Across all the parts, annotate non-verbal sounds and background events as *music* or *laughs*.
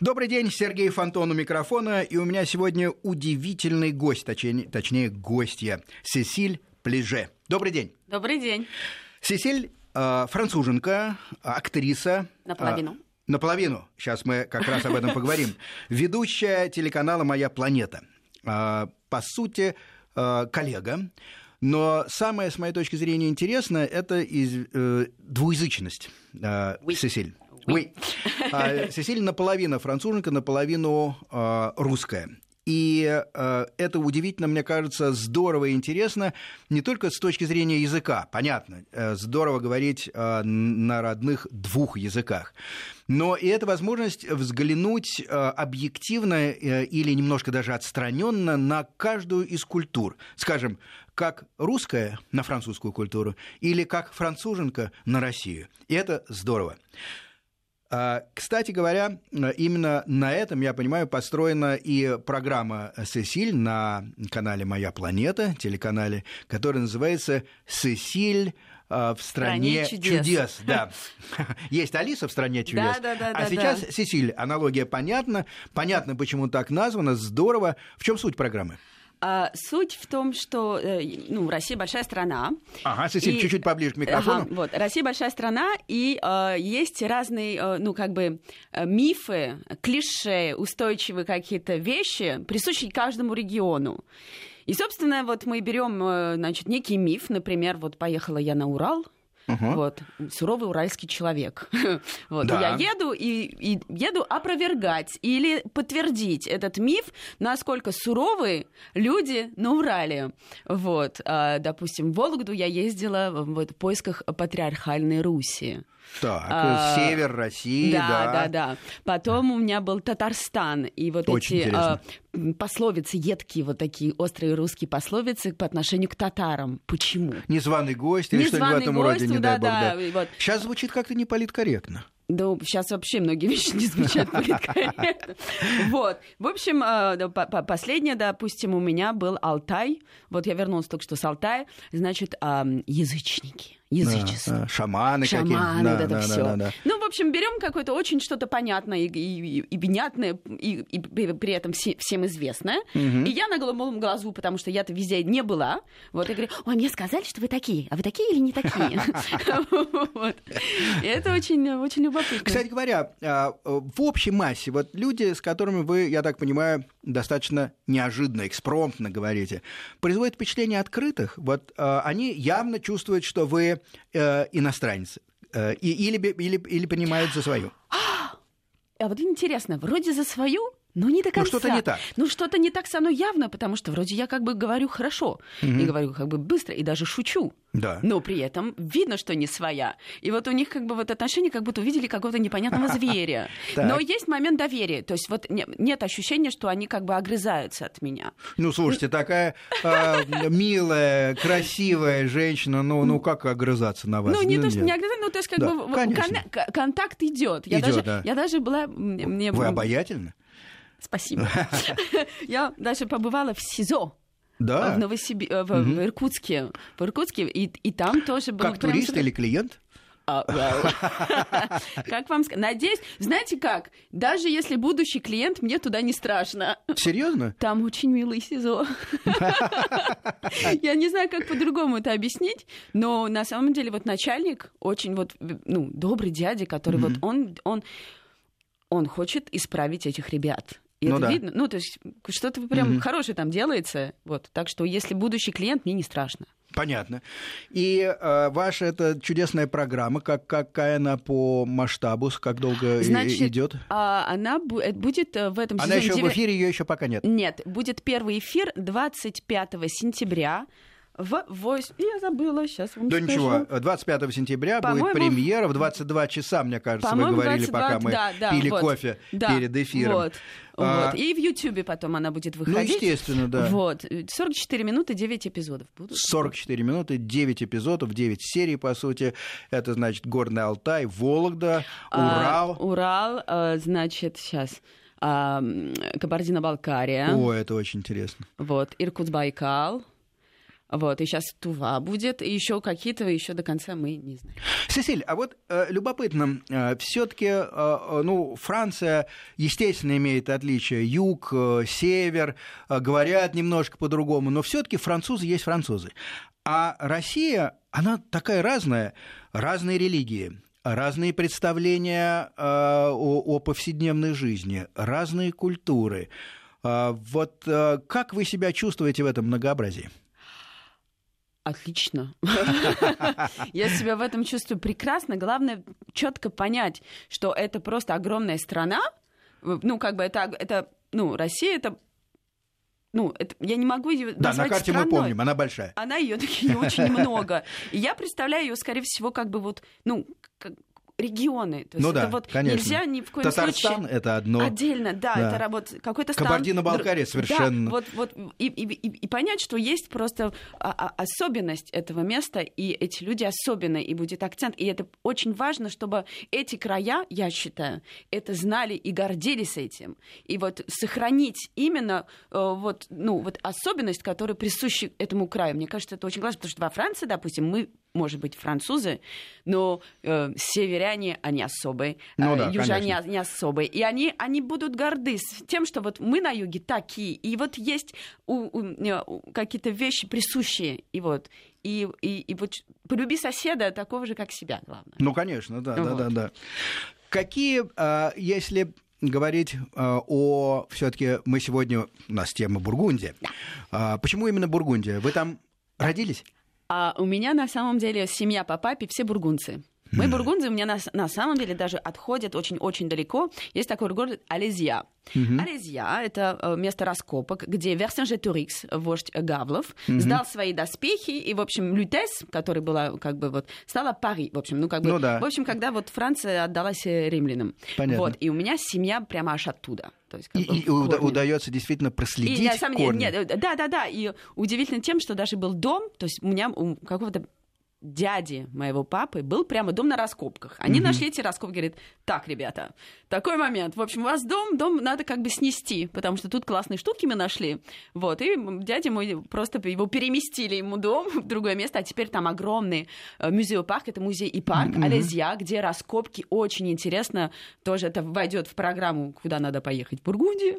Добрый день, Сергей Фонтон у микрофона, и у меня сегодня удивительный гость, точнее, точнее гостья, Сесиль Плеже. Добрый день. Добрый день. Сесиль э, француженка, актриса. Наполовину. Э, наполовину. Сейчас мы как раз об этом поговорим. Ведущая телеканала «Моя планета». Э, по сути, э, коллега. Но самое, с моей точки зрения, интересное, это из, э, двуязычность э, Oui. Сесиль. Oui. А, Сесиль наполовину француженка, наполовину э, русская. И э, это удивительно, мне кажется, здорово и интересно не только с точки зрения языка, понятно, э, здорово говорить на родных двух языках, но и это возможность взглянуть объективно э, или немножко даже отстраненно на каждую из культур. Скажем, как русская на французскую культуру или как француженка на Россию. И это здорово. А, Кстати говоря, именно на этом, я понимаю, построена и программа «Сесиль» на канале «Моя планета», телеканале, который называется «Сесиль а, в стране, стране чудес». чудес». Да. *laughs* Есть Алиса в стране чудес. Да, да, да, а да, сейчас да. Сесиль. Аналогия понятна. Понятно, почему так названо. Здорово. В чем суть программы? А, суть в том, что э, ну, Россия большая страна. Ага, Сесиль, И- чуть-чуть поближе к микрофону. Ага, вот, Россия большая страна, и э, есть разные, э, ну, как бы, э, мифы, клише, устойчивые какие-то вещи, присущие каждому региону. И, собственно, вот мы берем, значит, некий миф, например, вот поехала я на Урал, Ага. вот, суровый уральский человек. *laughs* вот, Да. я еду и, и еду опровергать или подтвердить этот миф, насколько суровые люди на Урале. Вот, а, допустим, в Вологду я ездила в в поисках патриархальной Руси. Так, А, север России, да, да. да, да. Потом у меня был Татарстан, и вот Очень эти интересно. а, пословицы, едкие вот такие острые русские пословицы по отношению к татарам. Почему? Незваный гость или что-нибудь в этом гость, роде, не ну дай да, бог, да, да. вот. Сейчас звучит как-то неполиткорректно. Да, сейчас вообще многие вещи не звучат политкорректно. *laughs* Вот. В общем, да, по- последнее, допустим, у меня был Алтай. Вот я вернулась только что с Алтая. Значит, язычники, язычество. Да, да, шаманы, Шаманы, какие-то. вот Да, это да, все. да, да, да. Ну, в общем, берем какое-то очень что-то понятное и, и, и понятное, и, и при этом все- всем известное. И я на голубом глазу, потому что я-то везде не была. Вот, и говорю, ой, мне сказали, что вы такие. А вы такие или не такие? *laughs* Это очень, очень любопытно. Кстати говоря, а, в общей массе, вот люди, с которыми вы, я так понимаю, достаточно неожиданно, экспромтно говорите, производят впечатление открытых. Вот а, они явно чувствуют, что вы э, иностранец. Э, или, или, или понимают за свою. А вот интересно, вроде за свою, но не до Ну, конца. что-то не так. Ну, что-то не так со мной явно, потому что вроде я как бы говорю хорошо, и говорю как бы быстро, и даже шучу. Да. Но при этом видно, что не своя. И вот у них как бы вот отношения как будто увидели какого-то непонятного *laughs* зверя. Но есть момент доверия. То есть вот не- нет ощущения, что они как бы огрызаются от меня. Ну, слушайте, такая а, милая, красивая женщина, ну, ну как огрызаться на вас? Ну, не то, что не огрызаются, ну, то есть как бы контакт идет. Я, даже, была... Вы обаятельны? Спасибо. *laughs* *laughs* Я даже побывала в СИЗО. Да. в, Новосиби- э, в, в Иркутске. В Иркутске. И, и там тоже было... Как прям турист супер- или клиент? А. *laughs* Как вам сказать? Надеюсь, знаете как? Даже если будущий клиент, мне туда не страшно. Серьезно? Там очень милый СИЗО. Я не знаю, как по-другому это объяснить, но на самом деле вот начальник очень вот, ну, добрый дядя, который вот он, он, он хочет исправить этих ребят. И Ну это да. видно. Ну, то есть что-то прям хорошее там делается. Вот. Так что если будущий клиент, мне не страшно. Понятно. И э, ваша эта чудесная программа, как, какая она по масштабу, как долго Значит, идет? а, она э, будет э, в этом Она сезоне еще в девя- эфире, ее еще пока нет. Нет, будет первый эфир 25 сентября в 8... Я забыла, сейчас вам Да скажу. ничего, 25 сентября будет По-моему, премьера в 22 часа, мне кажется, вы говорили, 22, пока мы да, да, пили вот. кофе Да, перед эфиром. Вот, А, вот. И в Ютьюбе потом она будет Ну, выходить. естественно, да. Вот. 44 минуты, 9 эпизодов будут. 44 минуты, 9 эпизодов, 9 серий, по сути. Это, значит, Горный Алтай, Вологда, А, Урал. Урал, а, значит, сейчас... Кабардино-Балкария, О, это очень интересно. вот, Иркутск-Байкал, Вот, и сейчас Тува будет, и еще какие-то, еще до конца мы не знаем. Сесиль, а вот э, любопытно, э, все-таки, э, э, ну, Франция, естественно, имеет отличия. Юг, э, север, э, говорят немножко по-другому, но все-таки французы есть французы. А Россия, она такая разная, разные религии, разные представления э, о, о повседневной жизни, разные культуры. Э, вот э, как вы себя чувствуете в этом многообразии? Отлично. *laughs* Я себя в этом чувствую прекрасно. Главное четко понять, что это просто огромная страна. Ну, как бы это, это ну, Россия это ну, это, я не могу ее Да, на карте страной. мы помним, она большая. Она ее таки не очень много. И я представляю ее, скорее всего, как бы вот, ну, как, регионы. То есть ну это да, вот конечно. нельзя ни в коем Татарстан случае... это одно. Отдельно, да, Да. это вот какой-то стан... Кабардино-Балкария совершенно. Да, вот, вот, и, и, и, понять, что есть просто а, а, особенность этого места, и эти люди особенные, и будет акцент. И это очень важно, чтобы эти края, я считаю, это знали и гордились этим. И вот сохранить именно э, вот, ну, вот особенность, которая присуща этому краю. Мне кажется, это очень важно, потому что во Франции, допустим, мы может быть, французы, но э, северяне, они особые, Ну э, да, южане конечно. не особые. И они, они будут горды с тем, что вот мы на юге такие, и вот есть у- у- э, какие-то вещи присущие, и вот, и, и, и вот полюби соседа такого же, как себя, главное. Ну, конечно, да, да, Вот. да, да. Какие, а, если говорить а, о все-таки мы сегодня у нас тема Бургундия. А, Почему именно Бургундия? Вы там родились? А у меня на самом деле семья по папе все бургунцы. Мы бургунцы, у меня на, на самом деле даже отходят очень-очень далеко. Есть такой город Алезия. Алезия — это э, место раскопок, где Версенжетурикс, вождь Гавлов, сдал свои доспехи, и, в общем, Лютес, которая была как бы вот, стала Пари, в общем, ну как бы, Ну да. в общем, когда вот Франция отдалась э, римлянам. Понятно. Вот, и у меня семья прямо аж оттуда. То есть, как И, бы, и уда- удается действительно проследить И самом деле, корни. нет, э, да, да, да. И удивительно тем, что даже был дом, то есть у меня у какого-то дяди моего папы был прямо дом на раскопках. Они нашли эти раскопки, говорят, так, ребята, такой момент. В общем, у вас дом, дом надо как бы снести, потому что тут классные штуки мы нашли. Вот, и дядя мой просто его переместили ему дом в другое место, а теперь там огромный э, музей-парк, это музей и парк, Алезия, где раскопки очень интересно, тоже это войдет в программу, куда надо поехать в Бургундию.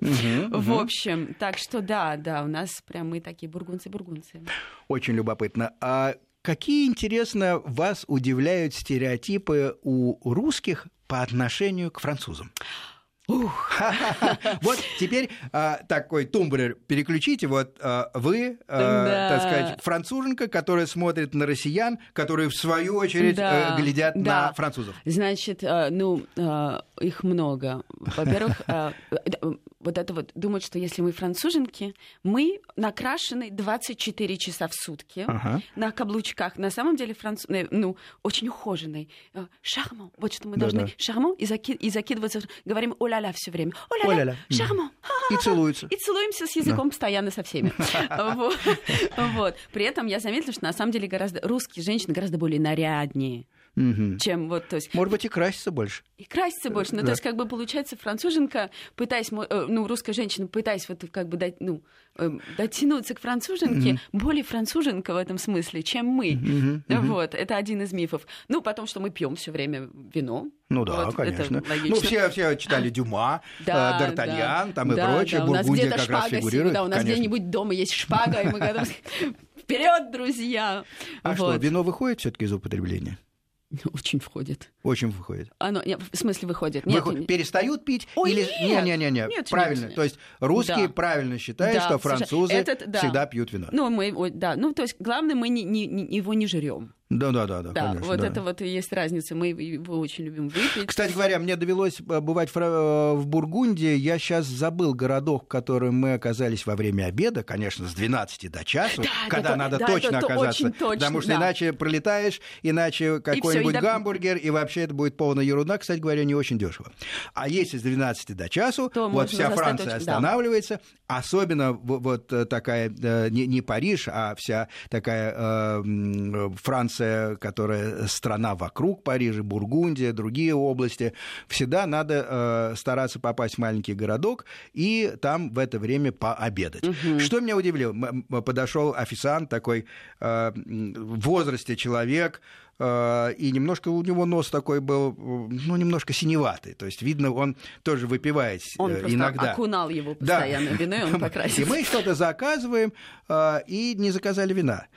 В общем, так что да, да, у нас прям мы такие бургунцы-бургунцы. Очень любопытно. А какие, интересно, вас удивляют стереотипы у русских по отношению к французам? *laughs* Вот теперь а, такой тумблер переключите. Вот а, вы, а, Да. так сказать, француженка, которая смотрит на россиян, которые в свою очередь Да, э, глядят да. на французов. Значит, э, ну, э, их много. Во-первых, э, вот это вот, думают, что если мы француженки, мы накрашены 24 часа в сутки Ага. на каблучках. На самом деле, франц... э, ну, очень ухоженный. Э, Шарман. Вот что мы Да-да. должны. Шарман и, заки... и закидываться. Говорим о-ля-ля все время. О-ля-ля. И целуются. И целуемся с языком постоянно со всеми. *laughs* Вот. При этом я заметила, что на самом деле гораздо русские женщины гораздо более наряднее, Мгм. чем вот, то есть Может быть, и краситься больше. и краситься больше. Ну, Да. то есть, как бы получается, француженка, пытаясь, э, ну, русская женщина, пытаясь вот как бы дать, ну, э, дотянуться к француженке, более француженка в этом смысле, чем мы. Мгм. Вот, это один из мифов. Ну, потом, что мы пьем все время вино. Ну да, Вот, конечно. Ну, все, все читали *laughs* Дюма, Да, э, Д'Артаньян, да. там и Да, прочее. да, Бургундия как раз фигурирует. всегда, у нас конечно. где-нибудь дома есть шпага, и мы готовы *laughs* вперед, друзья. А что, Вот. вино выходит все-таки из употребления? *laughs* Очень входит. Очень выходит. Оно, не, в смысле, выходит. Нет, Выход- не- Перестают пить Ой, или нет! не, не, не, не, Нет, правильно. нет. То есть русские Да. правильно считают, Да, что французы Этот- да. всегда пьют вино. Ну, мы, да, ну, то есть, главное, мы не, не- не- его не жрем. Да, да, да, да, Да, конечно, вот да. это вот и есть разница. Мы его очень любим выпить. Кстати говоря, мне довелось э, бывать в Фра- в Бургундии. Я сейчас забыл городок, в котором мы оказались во время обеда, конечно, с 12 до часу, Да, когда это- надо да, точно это то- оказаться. очень точно, потому что да. иначе пролетаешь, иначе какой-нибудь и да- гамбургер, и вообще это будет полная ерунда, кстати говоря, не очень дешево. А если с 12 до часу, То вот вся Франция да. останавливается, особенно в- вот э, такая, э, не, не Париж, а вся такая э, Франция Франция, которая страна вокруг Парижа, Бургундия, другие области, всегда надо э, стараться попасть в маленький городок и там в это время пообедать. Угу. Что меня удивило, подошел официант такой э, в возрасте человек, э, и немножко у него нос такой был, ну, немножко синеватый. То есть, видно, он тоже выпивает он э, иногда. Он окунал его постоянно да. вино, и он *laughs* покрасился. И мы что-то заказываем, э, и не заказали вина,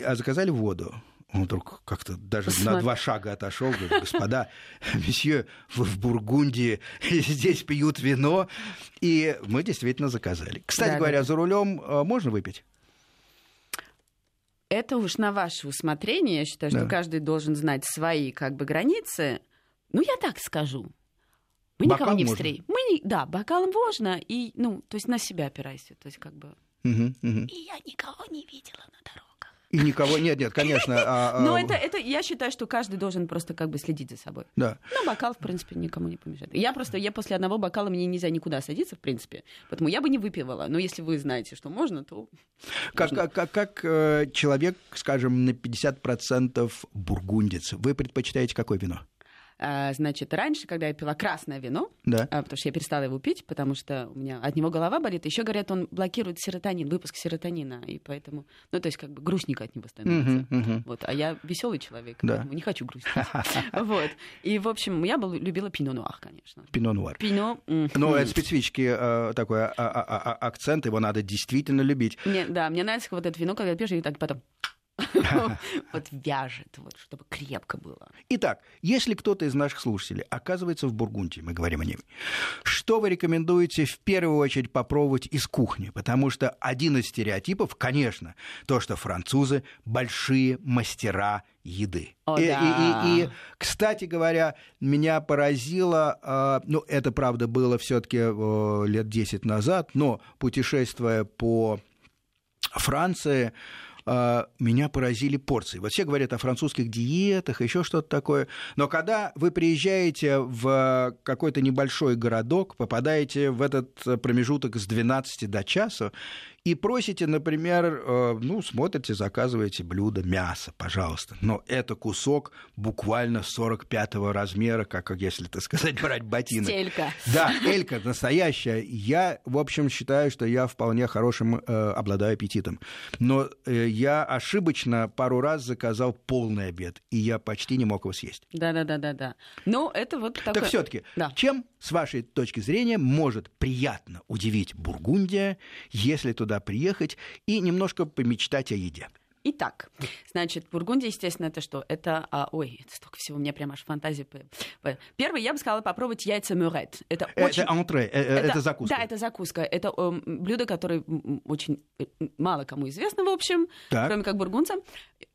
а заказали воду. Он вдруг как-то даже Посмотри. на два шага отошел, говорит, господа, месье, вы в Бургундии, *laughs* здесь пьют вино. И мы действительно заказали. Кстати да, говоря, да. за рулем можно выпить? Это уж на ваше усмотрение. Я считаю, что каждый должен знать свои как бы границы. Ну, я так скажу. Мы Бокал никого не встретим. Мы не... Да, бокалом можно. И, ну, то есть на себя опирайся. То есть как бы... Угу, угу. И я никого не видела на дороге. И никого нет, нет, конечно. А, Но а... это, это, я считаю, что каждый должен просто как бы следить за собой. Да. Ну, бокал, в принципе, никому не помешает. Я просто, я после одного бокала мне нельзя никуда садиться, в принципе, поэтому я бы не выпивала. Но если вы знаете, что можно, то... Как, как, как э, человек, скажем, на 50% бургундец, вы предпочитаете какое вино? А, значит, раньше, когда я пила красное вино, да. А, потому что я перестала его пить, потому что у меня от него голова болит, еще говорят, он блокирует серотонин, выпуск серотонина, и поэтому, ну, то есть как бы грустненько от него становится. Uh-huh, uh-huh. Вот, а я веселый человек, да. поэтому не хочу грустить. *laughs* Вот. И, в общем, я любила пино нуар, конечно. Пино нуар. Пино. Ну, это специфический э, такой а, акцент, его надо действительно любить. Да, мне нравится вот это вино, когда пьешь, и так потом *laughs* вот вяжет, вот, чтобы крепко было. Итак, если кто-то из наших слушателей оказывается в Бургундии, мы говорим о ней, что вы рекомендуете в первую очередь попробовать из кухни? Потому что один из стереотипов, конечно, то, что французы большие мастера еды. О, и, да. и, и, и, кстати говоря, меня поразило, э, ну, это, правда, было все-таки э, лет 10 назад, но путешествуя по Франции, меня поразили порции. Вот все говорят о французских диетах, еще что-то такое. Но когда вы приезжаете в какой-то небольшой городок, попадаете в этот промежуток с 12 до часа, и просите, например, э, ну, смотрите, заказываете блюдо мясо, пожалуйста, но это кусок буквально 45-го размера, как если, так сказать, брать ботинок. Стелька. Да, элька настоящая. Я, в общем, считаю, что я вполне хорошим э, обладаю аппетитом. Но э, я ошибочно пару раз заказал полный обед, и я почти не мог его съесть. Да-да-да-да-да. Но это вот такое... Так все таки да. чем, с вашей точки зрения, может приятно удивить Бургундия, если туда туда приехать и немножко помечтать о еде. Итак, значит, Бургундия, естественно, это что? Это, а, ой, это столько всего, у меня прям аж фантазия. Первый, я бы сказала, попробовать яйца мюрет. Это, это очень... антре, э, э, это, это закуска. Да, это закуска. Это э, блюдо, которое очень э, мало кому известно, в общем, так. кроме как бургундцам.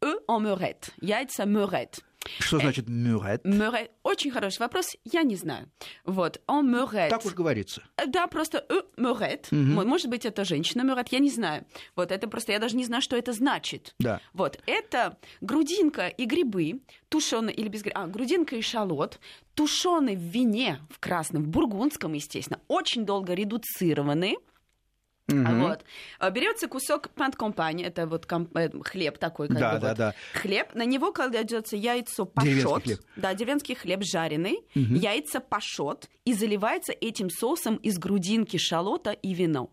Э, en мюрет. Яйца мюрет. Что значит мюрет? Мюрет. Очень хороший вопрос, я не знаю. Вот, он мюрет. Так уж говорится. Э, да, просто э, мюрет. Угу. Может быть, это женщина мюрет, я не знаю. Вот, это просто, я даже не знаю, что это значит. Да. Вот, это грудинка и грибы, тушеные или без гриба, а, грудинка и шалот, тушеные в вине, в красном, в бургундском, естественно, очень долго редуцированы. Угу. Вот. А, Берется кусок пант компании, это вот комп... Э, хлеб такой, как да, бы да, вот. да. хлеб. На него кладется яйцо пашот, хлеб. да, деревенский хлеб жареный, угу. яйца пашот и заливается этим соусом из грудинки шалота и вино.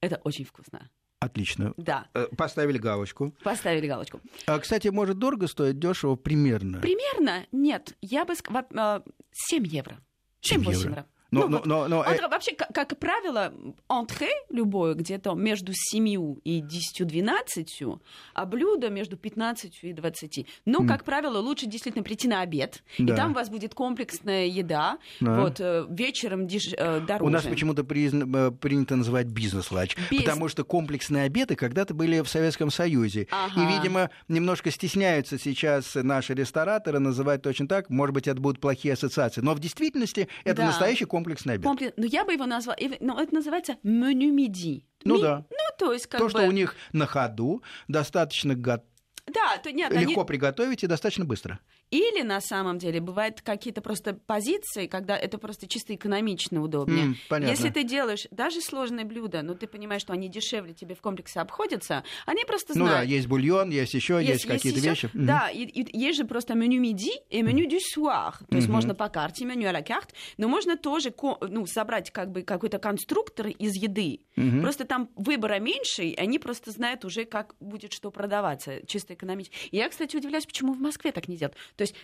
Это очень вкусно. Отлично. Да. Э, поставили галочку. Поставили галочку. А, кстати, может, дорого стоит, дешево примерно? Примерно? Нет. Я бы сказала 7 евро. 7-8 евро. Но, ну, но, вот. но, но, э... Вообще, как, как правило, антре любое где-то между 7 и 10-12, а блюдо между 15 и 20. Но, mm. как правило, лучше действительно прийти на обед, да. и там у вас будет комплексная еда, да. вот, э, вечером деш... Э, дороже. У нас почему-то призна... Э, принято называть бизнес-лач, Без... потому что комплексные обеды когда-то были в Советском Союзе. Ага. И, видимо, немножко стесняются сейчас наши рестораторы называть точно так, может быть, это будут плохие ассоциации, но в действительности это да. настоящий комплекс комплексный обед. Комплекс... Ну, я бы его назвала... Ну, это называется меню миди. Ну, Ми... да. Ну, то есть как То, бы... что у них на ходу, достаточно готово да, то нет, легко они... приготовить и достаточно быстро. Или на самом деле бывают какие-то просто позиции, когда это просто чисто экономично удобнее. Понятно. Если ты делаешь даже сложные блюда, но ты понимаешь, что они дешевле тебе в комплексе обходятся, они просто Ну да, знают. есть бульон, есть еще, есть, Есть- какие-то вещи. Да, и, и есть же просто меню midi и меню du soir. То есть Мгм. можно по карте, меню la carte, но можно тоже ну, собрать как бы какой-то конструктор из еды. Мгм. Просто там выбора меньше, и они просто знают уже, как будет что продаваться, чисто экономически. И я, кстати, удивляюсь, почему в Москве так не делают. То есть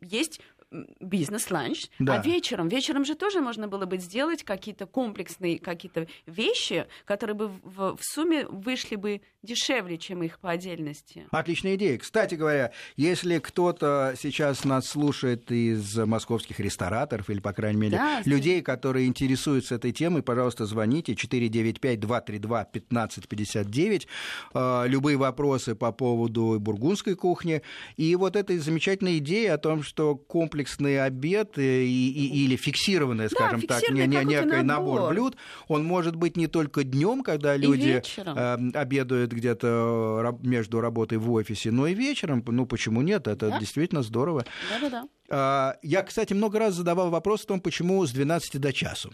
есть бизнес-ланч, Да. а вечером, вечером же тоже можно было бы сделать какие-то комплексные какие-то вещи, которые бы в, в сумме вышли бы дешевле, чем их по отдельности. Отличная идея. Кстати говоря, если кто-то сейчас нас слушает из московских рестораторов или, по крайней мере, Да, людей, которые интересуются этой темой, пожалуйста, звоните 495-232-1559. Э, Любые вопросы по поводу бургундской кухни. И вот этой замечательной идеи о том, что комплексный обед э, и, и- или фиксированный, скажем так, фиксированный не, не- некий набор набор. блюд, он может быть не только днем, когда люди э, обедают где-то э, между работой в офисе, но и вечером. Ну, почему нет? Это Да. действительно здорово. Да-да-да. А, Я, кстати, много раз задавал вопрос о том, почему с 12 до часу.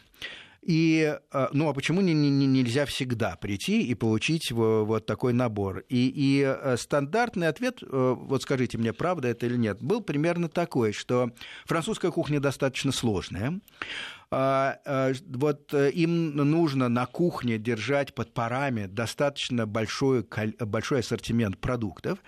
И, а, ну, а почему не- не- не- нельзя всегда прийти и получить во- вот такой набор? И, и э, стандартный ответ, э, вот скажите мне, правда это или нет, был примерно такой, что французская кухня достаточно сложная. А, Вот э, им нужно на кухне держать под парами достаточно большой, большой ассортимент продуктов.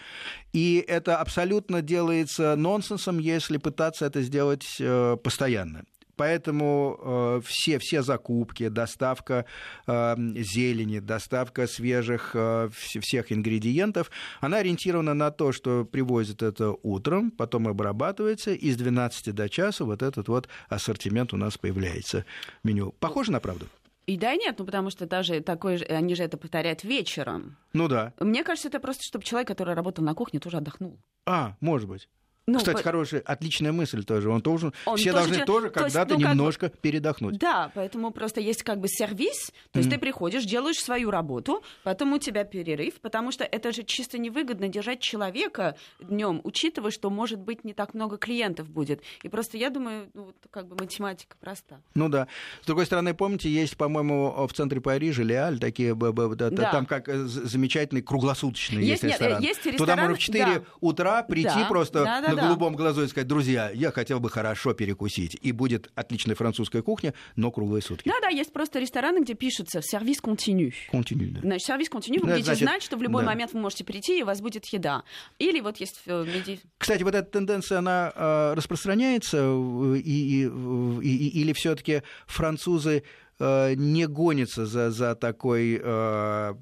И это абсолютно делается нонсенсом, если пытаться это сделать э, постоянно. Поэтому э, все, все закупки, доставка э, зелени, доставка свежих э, вс- всех ингредиентов, она ориентирована на то, что привозят это утром, потом обрабатывается, и с 12 до часа вот этот вот ассортимент у нас появляется в меню. Похоже на правду? И да, и нет, ну потому что даже такой же, они же это повторяют вечером. Ну да. Мне кажется, это просто, чтобы человек, который работал на кухне, тоже отдохнул. А, может быть. Ну, Кстати, по- хорошая, отличная мысль тоже. Он должен, Он все тоже должны тоже то когда-то ну, как немножко передохнуть. Да, поэтому просто есть как бы сервис, то есть ты приходишь, делаешь свою работу, потом у тебя перерыв, потому что это же чисто невыгодно держать человека днем, учитывая, что может быть не так много клиентов будет. И просто я думаю, ну, как бы математика проста. Ну да. С другой стороны, помните, есть, по-моему, в центре Парижа, Леаль, такие, да, там как э, замечательный круглосуточный есть, Есть, ресторан. есть Туда ресторан, можно в 4 да. утра прийти Да, просто да, да, да. голубом глазу и сказать, друзья, я хотел бы хорошо перекусить. И будет отличная французская кухня, но круглые сутки. Да-да, есть просто рестораны, где пишется «сервис континю». Континю, да. Значит, сервис континю, вы будете значит, знать, что в любой да. момент вы можете прийти, и у вас будет еда. Или вот есть э, меди- Кстати, вот эта тенденция, она э, распространяется, э, и, и- и- или все-таки французы э, не гонятся за, за такой э,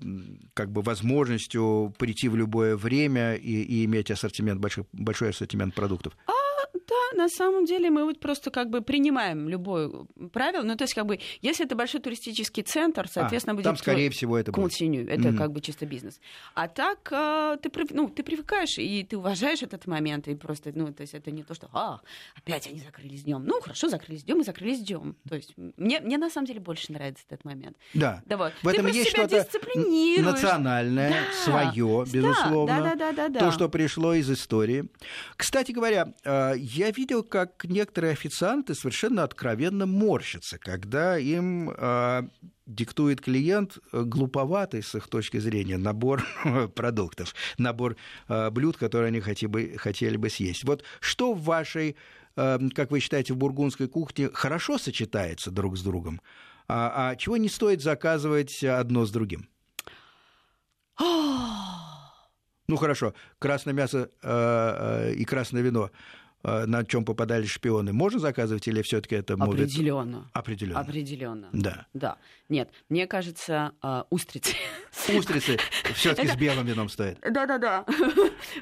как бы возможностью прийти в любое время и, и иметь ассортимент, большой, большой ассортимент продуктов. Да, на самом деле мы вот просто как бы принимаем любое правило. Ну, то есть, как бы, если это большой туристический центр, соответственно, А, будет... там, скорее всего, это будет. Это Мгм. как бы чисто бизнес. А так э, ты, ну, ты привыкаешь, и ты уважаешь этот момент, и просто, ну, то есть это не то, что, а, опять они закрылись днем. Ну, хорошо, закрылись днем и закрылись днем. То есть мне, мне на самом деле больше нравится этот момент. Да. Да вот. В этом ты есть себя что-то дисциплинируешь. национальное, Да. свое, Да, безусловно. да, да, да, да, да. То, что пришло из истории. Кстати говоря, э, я видел, как некоторые официанты совершенно откровенно морщатся, когда им э, диктует клиент э, глуповатый с их точки зрения набор *laughs* продуктов, набор э, блюд, которые они хотели бы, хотели бы съесть. Вот что в вашей, э, как вы считаете, в бургундской кухне хорошо сочетается друг с другом, а, а чего не стоит заказывать одно с другим? *gasps* Ну хорошо, красное мясо э, э, и красное вино, на чем попадали шпионы, можно заказывать или все-таки это может- Определенно. Определенно. Определенно. Да. Да. Нет, мне кажется, а, устрицы. Устрицы все-таки с белым вином стоят. Да-да-да.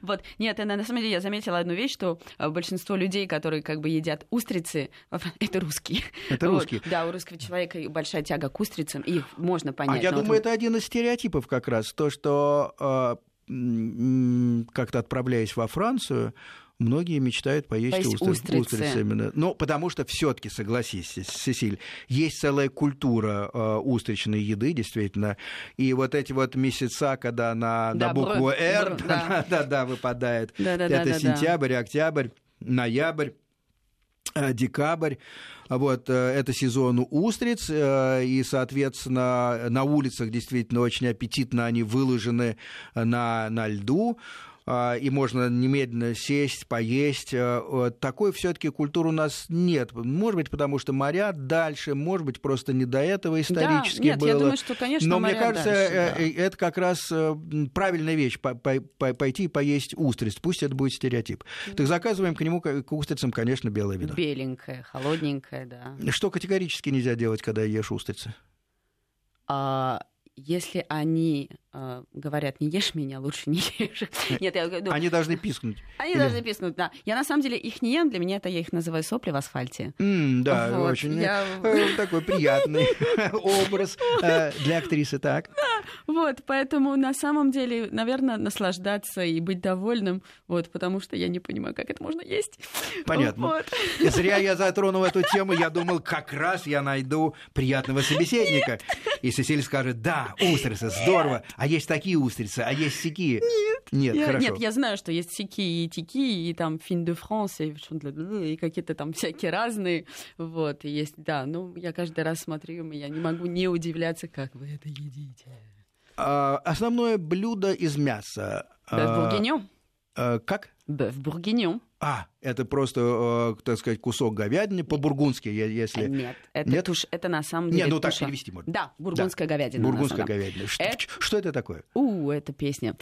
Вот. Нет, на самом деле я заметила одну вещь, что а, большинство людей, которые как бы едят устрицы, *laughs* это русские. Это русские. Да, у русского человека большая тяга к устрицам, их можно А понять. я но думаю, это один из стереотипов как раз, то, что э, как-то отправляясь во Францию, многие мечтают поесть, Поесть устри- устрицы. именно. Но потому что все-таки, согласись, Сесиль, есть целая культура э, устричной еды, действительно. И вот эти вот месяца, когда на, Да, на букву бр- «Р» бр- *laughs* да. да, да, выпадает, Да-да-да-да-да. это сентябрь, октябрь, ноябрь декабрь. Вот, это сезон устриц, и, соответственно, на улицах действительно очень аппетитно они выложены на, на льду. А, и можно немедленно сесть, поесть. А, такой все-таки культуры у нас нет. Может быть, потому что моря дальше, может быть, просто не до этого исторически да, нет, было. Я думаю, что, конечно, Но мне кажется, дальше, э, да. Э, это как раз э, правильная вещь пойти и поесть устриц. Пусть это будет стереотип. Так заказываем к нему, к устрицам, конечно, белое вино. Беленькое, холодненькое, да. Что категорически нельзя делать, когда ешь устрицы? А, если они говорят, не ешь меня, лучше не ешь. Нет, я ну, Они должны пискнуть. Они Или... должны пискнуть, да. Я на самом деле их не ем, для меня это я их называю сопли в асфальте. Mm, да, вот, очень я... Э, такой приятный *laughs* образ э, для актрисы, так. *laughs* Вот, поэтому на самом деле, наверное, наслаждаться и быть довольным, вот, потому что я не понимаю, как это можно есть. Понятно. Вот. *laughs* Зря я затронул эту тему, я думал, как раз я найду приятного собеседника. И Сесиль скажет, да, устрицы, здорово, а есть такие устрицы, а есть сики. Нет. Нет, я, хорошо. Нет, я знаю, что есть сики и тики, и там фин де Франс, и, и какие-то там всякие разные. Вот, и есть, да, ну, я каждый раз смотрю, и я не могу не удивляться, как вы это едите. А, основное блюдо из мяса. Беф а, как? Беф бургиньон. А, это просто, э, так сказать, кусок говядины по-бургунски, если... Нет, это, Нет? Туш, это на самом деле Нет, ну туша. так перевести можно. Да, бургундская да. говядина. Бургундская говядина. Что, это... что это такое? У, это песня.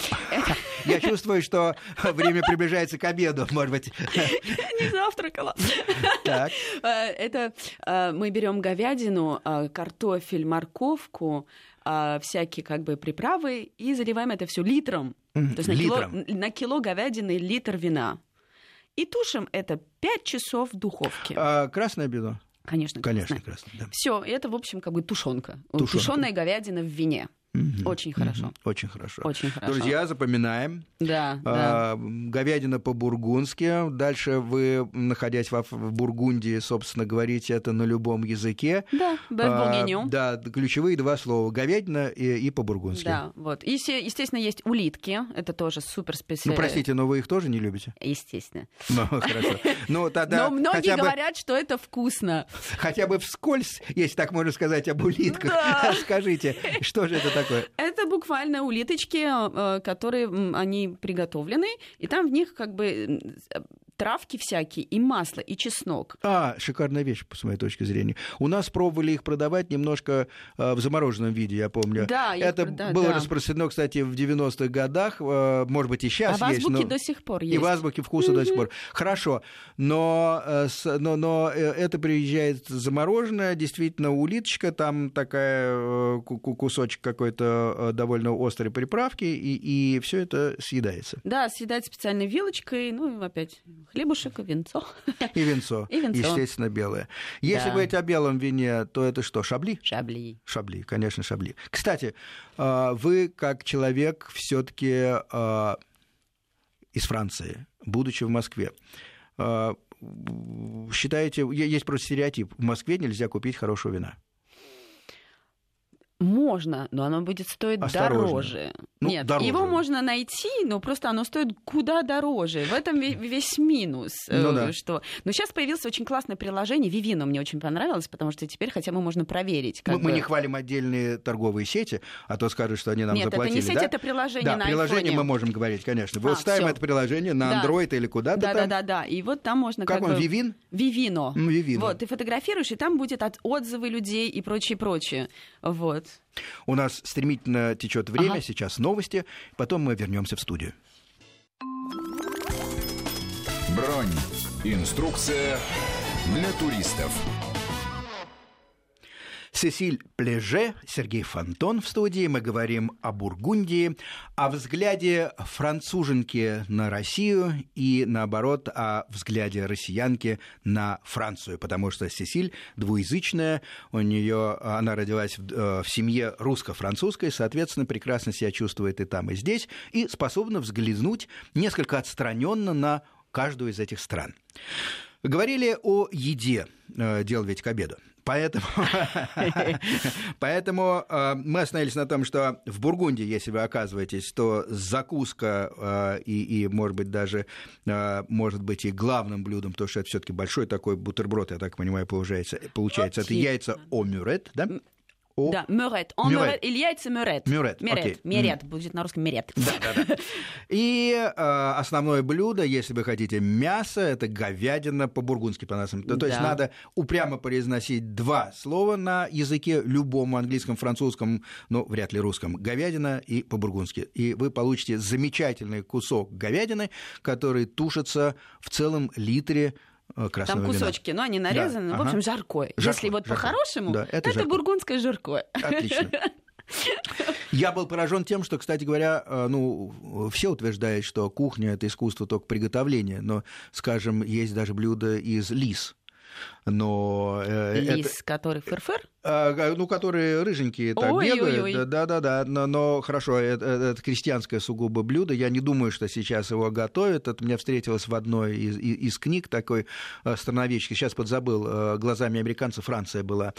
*laughs* Я чувствую, что время приближается к обеду, может быть. *laughs* Не завтракала. Так. Э, это э, мы берем говядину, картофель, морковку, всякие как бы приправы и заливаем это все литром. То есть на кило, на кило говядины литр вина. И тушим это 5 часов в духовке. А красное вино? Конечно, Конечно, красное. Да. Все, это, в общем, как бы тушенка. Тушеная говядина в вине. Угу, очень хорошо. Угу, очень хорошо. Очень хорошо. Друзья, запоминаем. Да, а, да. Говядина по-бургундски. Дальше вы, находясь в, в Бургундии, собственно, говорите это на любом языке. Да, а, Да, ключевые два слова. Говядина и, и по-бургундски. Да, вот. И, естественно, есть улитки. Это тоже супер специально. Ну, простите, но вы их тоже не любите? Естественно. Ну, хорошо. Ну, *laughs* тогда но многие говорят, что это вкусно. Хотя бы вскользь, если так можно сказать, об улитках. *laughs* Скажите, что же это такое? Такое? *laughs* Это буквально улиточки, э, которые они приготовлены, и там в них как бы травки всякие, и масло, и чеснок. А, шикарная вещь, с моей точки зрения. У нас пробовали их продавать немножко э, в замороженном виде, я помню. Да, Это их, да, было да. распространено, кстати, в 90-х годах, э, может быть, и сейчас а есть. в азбуке но... до сих пор есть. И в азбуке вкуса mm-hmm. до сих пор. Хорошо, но, э, но, но это приезжает замороженное, действительно, улиточка, там такая кусочек какой-то довольно острой приправки, и, и все это съедается. Да, съедать специальной вилочкой, ну, опять хлебушек и венцо. И венцо, *laughs* и венцо. естественно, белое. Если да. говорить о белом вине, то это что, шабли? Шабли. Шабли, конечно, шабли. Кстати, а, вы как человек все таки а, из Франции, будучи в Москве, а, считаете, есть просто стереотип, в Москве нельзя купить хорошего вина? Можно, но оно будет стоить Осторожно. дороже. Ну, Нет, дороже. его можно найти, но просто оно стоит куда дороже. В этом весь минус. Ну, да. что... Но сейчас появилось очень классное приложение. Вивино мне очень понравилось, потому что теперь хотя бы можно проверить. Как мы, бы... мы не хвалим отдельные торговые сети, а то скажут, что они нам Нет, заплатили. это не сеть, да? это приложение да, на приложение iPhone. мы можем говорить, конечно. Мы а, ставим всё. это приложение на да. Android или куда-то да, там. Да, да, да. И вот там можно как как он, бы... Вивин? Вивино. Вивино. Вот, ты фотографируешь, и там будет от отзывы людей и прочее, прочее. Вот. У нас стремительно течет время, Ага. сейчас новости, потом мы вернемся в студию. Бронь. Инструкция для туристов. Сесиль Плеже, Сергей Фонтон в студии. Мы говорим о Бургундии, о взгляде француженки на Россию и, наоборот, о взгляде россиянки на Францию, потому что Сесиль двуязычная, у нее, она родилась в, э, в семье русско-французской, соответственно, прекрасно себя чувствует и там, и здесь, и способна взглянуть несколько отстраненно на каждую из этих стран. Говорили о еде, э, дело ведь к обеду. Поэтому, *laughs* поэтому э, мы остановились на том, что в Бургундии, если вы оказываетесь, то закуска э, и, и, может быть, даже, э, может быть, и главным блюдом, потому что это все таки большой такой бутерброд, я так понимаю, получается, получается это яйца омюрет, да? О... Да, мюрет. Он мюрет. Или яйца мюрет. Мюрет, Мюрет. окей. Мюрет. Будет на русском мюрет. Да, да, да. И э, основное блюдо, если вы хотите мясо, это говядина по-бургундски по нашим. То, то есть Да. надо упрямо произносить два слова на языке любом английском, французском, ну, вряд ли русском. Говядина и по-бургундски. И вы получите замечательный кусок говядины, который тушится в целом литре красного Там вина. кусочки, но они нарезаны. Да, ну, В общем, жаркое. Жаркое, Если вот по-хорошему, Да, это это, жаркое. бургундское жаркое. Отлично. *laughs* Я был поражен тем, что, кстати говоря, э, ну, все утверждают, что кухня это искусство только приготовления, но, скажем, есть даже блюда из лис. Но э, это- Лис, который фыр-фыр. а, ну, которые рыженькие так Ой-ой-ой. бегают. Да, да, да. Но, но хорошо, это, это крестьянское сугубо блюдо. Я не думаю, что сейчас его готовят. Это мне встретилось в одной из, из- из книг такой э, страноведческой. Сейчас подзабыл. э, Глазами американца Франция была.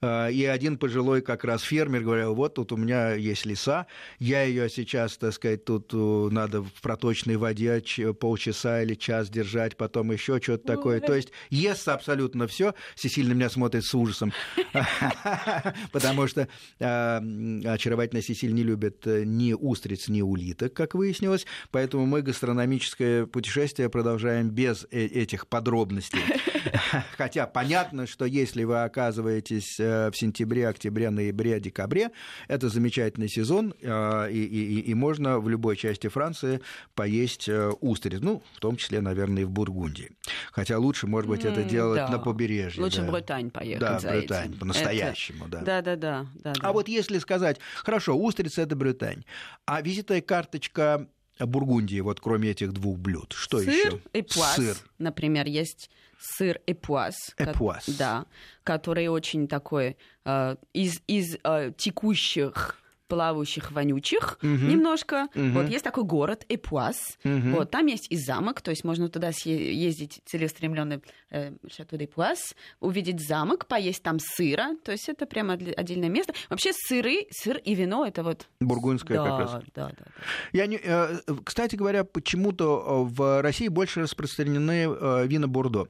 Э, И один пожилой как раз фермер говорил, вот тут у меня есть лиса, я ее сейчас, так сказать, тут надо в проточной воде полчаса или час держать, потом еще что-то такое. То есть ест абсолютно все. Сесиль на меня смотрит с ужасом. *laughs* Потому что э, очаровательная Сесиль не любит э, ни устриц, ни улиток, как выяснилось. Поэтому мы гастрономическое путешествие продолжаем без этих подробностей. *laughs* Хотя понятно, что если вы оказываетесь в сентябре, октябре, ноябре, декабре, это замечательный сезон, э, и, и- и можно в любой части Франции поесть э, устриц. Ну, в том числе, наверное, и в Бургундии. Хотя лучше, может быть, это делать да. на побережье. Лучше да. в Британь поехать Да, за Британь, этим. по-настоящему, да. Да, да, да, да. А вот если сказать, хорошо, устрица это Британь, а визитная карточка Бургундии, вот кроме этих двух блюд, что сыр еще? и пуас, Сыр. например, есть сыр эпуаз. Эпуаз. Да, который очень такой э, из, из э, текущих плавающих, вонючих немножко. Вот есть такой город Эпуаз. Вот там есть и замок, то есть можно туда съе- ездить целеустремленный э, Шато де Пуаз, увидеть замок, поесть там сыра, то есть это прямо отде- отдельное место. Вообще сыры, сыр и вино это вот Бургундское да, как раз. да, да, да. Я не, э, кстати говоря, почему-то э, в России больше распространены э, вина Бордо.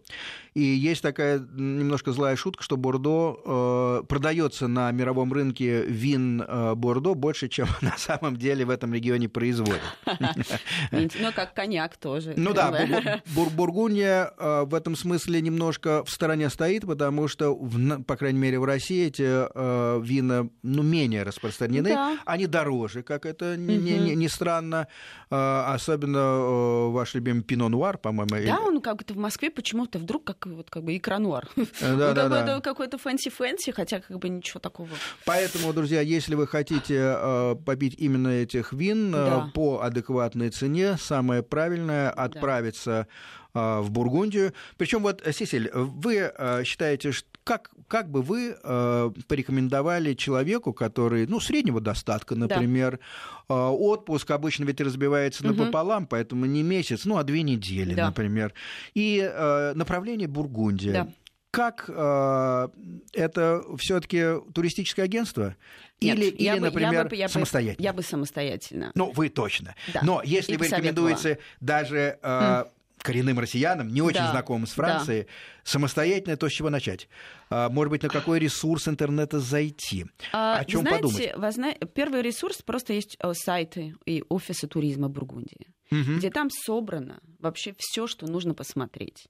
И есть такая немножко злая шутка, что Бордо продается на мировом рынке вин э, Бордо больше, чем *laughs* на самом деле в этом регионе производят. *laughs* Ну, как коньяк тоже. Ну да, Бур- Бур- Бургундия э, в этом смысле немножко в стороне стоит, потому что, по крайней мере, в России эти э, вина ну, менее распространены. Они дороже, как это не странно. Э, особенно ваш любимый Пино Нуар, по-моему. Да, он как-то в Москве почему-то вдруг как вот как бы икра нуар. Э, да, *laughs* да, да. какой-то- Какой-то fancy-fancy, хотя как бы ничего такого. Поэтому, друзья, если вы хотите э, попить именно этих вин э, Да. по адекватной цене, самое правильное отправиться э, в Бургундию. Причем вот, Сесиль, вы считаете, что как, как бы вы э, порекомендовали человеку, который, ну, среднего достатка, например, э, отпуск обычно ведь разбивается Мгм. напополам, поэтому не месяц, ну, а две недели, Да. например. И э, направление Бургундия. Да. Как э, это все-таки туристическое агентство? Нет, или, я или бы- я например, бы- я бы- самостоятельно? Я бы самостоятельно. Ну, вы точно. Да. Но если И вы рекомендуете даже э, коренным россиянам, не очень Да, знакомым с да. Францией, самостоятельно, то с чего начать? А, может быть, на какой ресурс интернета зайти? А, О чем знаете, подумать? вы зна- Первый ресурс просто есть э, сайты и офисы туризма Бургундии, Мгм. где там собрано вообще все, что нужно посмотреть.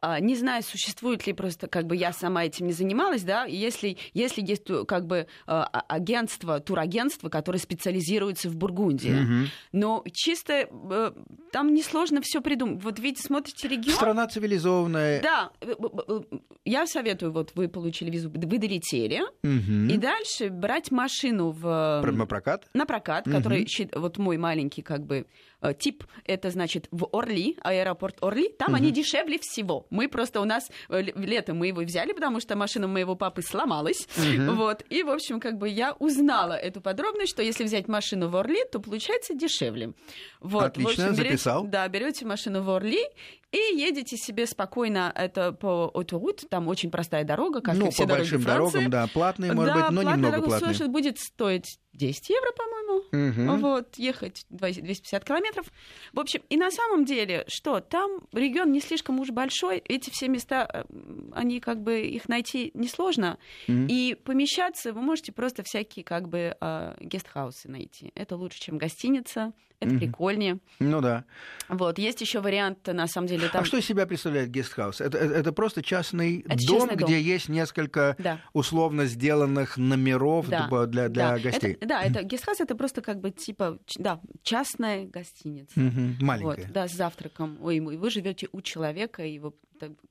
А, Не знаю, существует ли просто, как бы я сама этим не занималась, да, если, если есть ту- как бы э, а- агентство, турагентство, которое специализируется в Бургундии. Мгм. Но чисто э, там несложно все придумать. Вот видите, смотрите регион. Страна цивилизованная. Да, э, э, э, я советую, вот вы получили визу, вы долетели, Мгм. и дальше брать машину в... На прокат? на прокат, Мгм. который, вот мой маленький как бы э, тип, это значит в Орли, аэропорт Орли, там они дешевле всего. Мы просто у нас э, летом мы его взяли, потому что машина моего папы сломалась, вот, и, в общем, как бы я узнала эту подробность, что если взять машину в Орли, то получается дешевле. Вот, в Отлично, общем, берете- записал. Да, берете машину в Орли, и едете себе спокойно, это по Autoroute, там очень простая дорога, как ну, и все по дороги большим Франции. дорогам, да, платные, может да, быть, но немного дорога платные. слушай, будет стоить 10 евро, по-моему. Мгм. Вот, ехать 20 250 километров. В общем, и на самом деле, что там регион не слишком уж большой, эти все места, э, они как бы, их найти несложно, Мгм. и помещаться вы можете просто всякие как бы э, гестхаусы найти. Это лучше, чем гостиница, это Мгм. прикольнее. Ну да. Вот, есть еще вариант, на самом деле, там... А что из себя представляет гестхаус? Это, это, это просто частный Это дом, частный дом. где есть несколько Да. условно сделанных номеров Да, для, для, для да. гостей. Это, да, это гестхаус, это просто как бы типа, да, частная гостиница. Вот, Маленькая. да, с завтраком. Ой, вы живете у человека, и его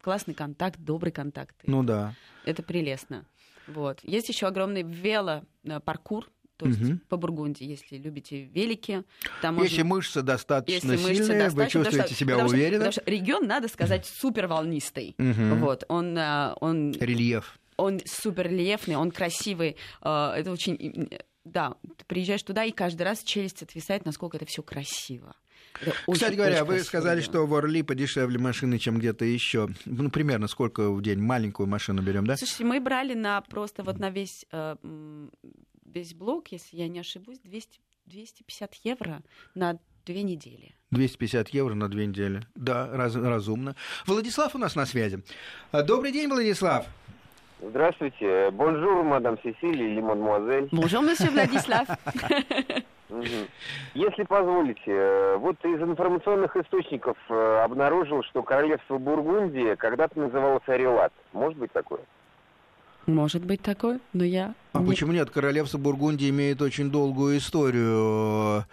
классный контакт, добрый контакт. Ну да. Это прелестно. Вот. Есть еще огромный велопаркур, то есть Мгм. по Бургундии, если любите велики. Там Если можно- мышцы достаточно если мышцы сильные, вы достаточно, потому чувствуете что- себя потому что- уверенно. потому что регион, надо сказать, супер волнистый. Мгм. Вот, он, а, он, Рельеф. он супер рельефный, он красивый. а, Это очень... Да, ты приезжаешь туда, и каждый раз челюсть отвисает, насколько это все красиво. Это Кстати очень- говоря, очень вы сказали, что в Орли подешевле машины, чем где-то еще. Ну, примерно сколько в день? Маленькую машину берем, да? Слушайте, мы брали на просто вот на весь, э, весь блок, если я не ошибусь, 200, 250 евро на две недели. 250 евро на две недели. Да, раз- разумно. Владислав у нас на связи. А, Добрый день, Владислав. Здравствуйте. Bonjour, мадам Сесилия или мадемуазель. Bonjour, *laughs* monsieur Владислав. Если позволите, э, вот из информационных источников э, обнаружил, что королевство Бургундия когда-то называлось Арелат. Может быть такое? Может быть такой, но я... А не- почему нет? Королевство Бургундии имеет очень долгую историю.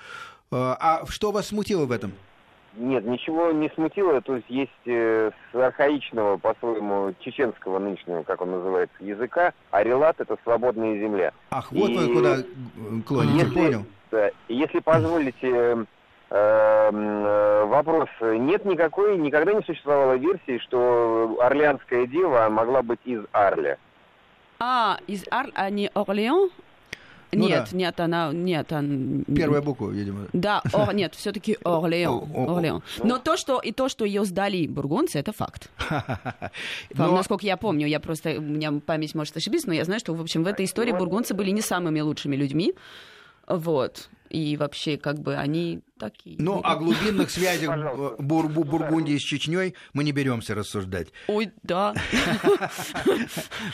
А а что вас смутило в этом? Нет, ничего не смутило. То есть есть э, с архаичного, по-своему, чеченского нынешнего, как он называется, языка, Арелат – это свободная земля. Ах, вот вы И- куда э, клоните, Если- понял. Да, если позволите э, э, вопрос, нет никакой, никогда не существовало версии, что Орлеанская дева могла быть из Арля. А, из Ар... а не Орлеан? Ну нет, да. нет, она... Нет, она... Первая буква, видимо. Да, Ор... *laughs* нет, все-таки Орлеан. О, о, о. Орлеан. Но то, что и то, что ее сдали бургундцы, это факт. *laughs* Но- Насколько я помню, я просто у меня память может ошибиться, но я знаю, что в общем в этой истории бургундцы были не самыми лучшими людьми, вот. И вообще, как бы они такие. Ну, о глубинных связях. Бур- Бур- Бургундии с Чечней мы не беремся рассуждать. Ой, да.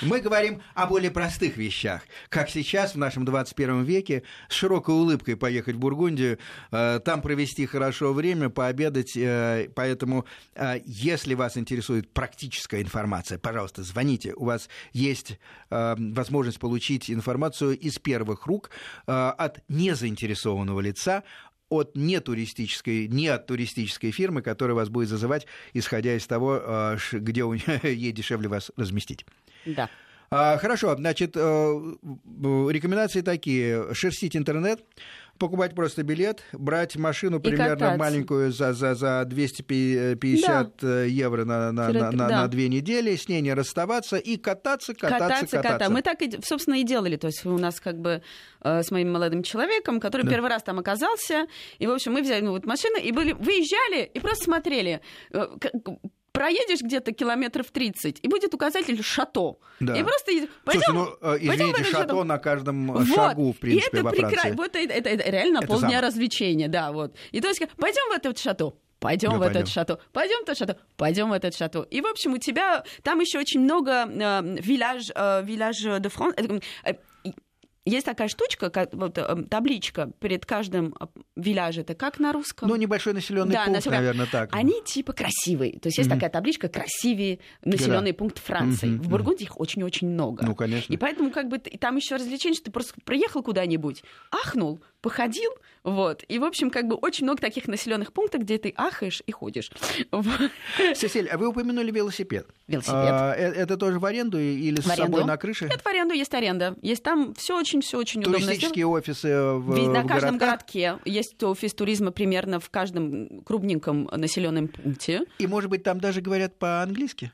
Мы говорим о более простых вещах. Как сейчас, в нашем 21 веке, с широкой улыбкой поехать в Бургундию, э, там провести хорошо время, пообедать. э, Поэтому, э, если вас интересует практическая информация, пожалуйста, звоните. У вас есть возможность получить информацию из первых рук от незаинтересованного лица, от нетуристической, не от туристической фирмы, которая вас будет зазывать, исходя из того, ш- где у нее *laughs* ей дешевле вас разместить. Да. А, Хорошо, значит, э, рекомендации такие. Шерстить интернет, покупать просто билет, брать машину примерно кататься. маленькую за, за, за 250 э, евро на, на, Тире- на, на- да. на две недели, с ней не расставаться и кататься, кататься, кататься, кататься. кататься. Мы так, и, собственно, и делали. То есть у нас как бы э, с моим молодым человеком, который Да. первый раз там оказался, и, в общем, мы взяли ну, вот машину и были, выезжали и просто смотрели. Э, Проедешь где-то километров 30, и будет указатель «Шато». Да. И просто... едешь, Слушайте, «Пойдем, ну, э, пойдем извините, шато на каждом э, Вот. шагу, в принципе, и это во прекра-. Вот это, это- это реально Это полдня замок. развлечения, да, вот. И то есть, пойдем в этот шато. Пойдем Да, в пойдем. этот шато, пойдем в этот шато, пойдем в этот шато. И, в общем, у тебя там еще очень много э, виллаж, э, виллаж де Франс. э, э, Есть такая штучка, как вот, э, табличка перед каждым э, вилляже. Это как на русском? Ну, небольшой населенный Да, пункт, населенный- наверное, так. Они типа красивые. То есть есть Мгм. такая табличка красивее населенный пункт Франции. Мгм, В. Бургундии их очень-очень много. Ну, конечно. И поэтому как бы там еще развлечение, что ты просто приехал куда-нибудь, ахнул, походил, вот. И, в общем, как бы очень много таких населенных пунктов, где ты ахаешь и ходишь. *laughs* Сесиль, а вы упомянули велосипед. Велосипед. А, э- это тоже в аренду или с В аренду. собой на крыше? Нет, в аренду есть аренда. Есть там все очень, все очень удобно. Туристические офисы в, Ведь на в каждом городках? городке есть офис туризма примерно в каждом крупненьком населенном пункте. И, может быть, там даже говорят по-английски?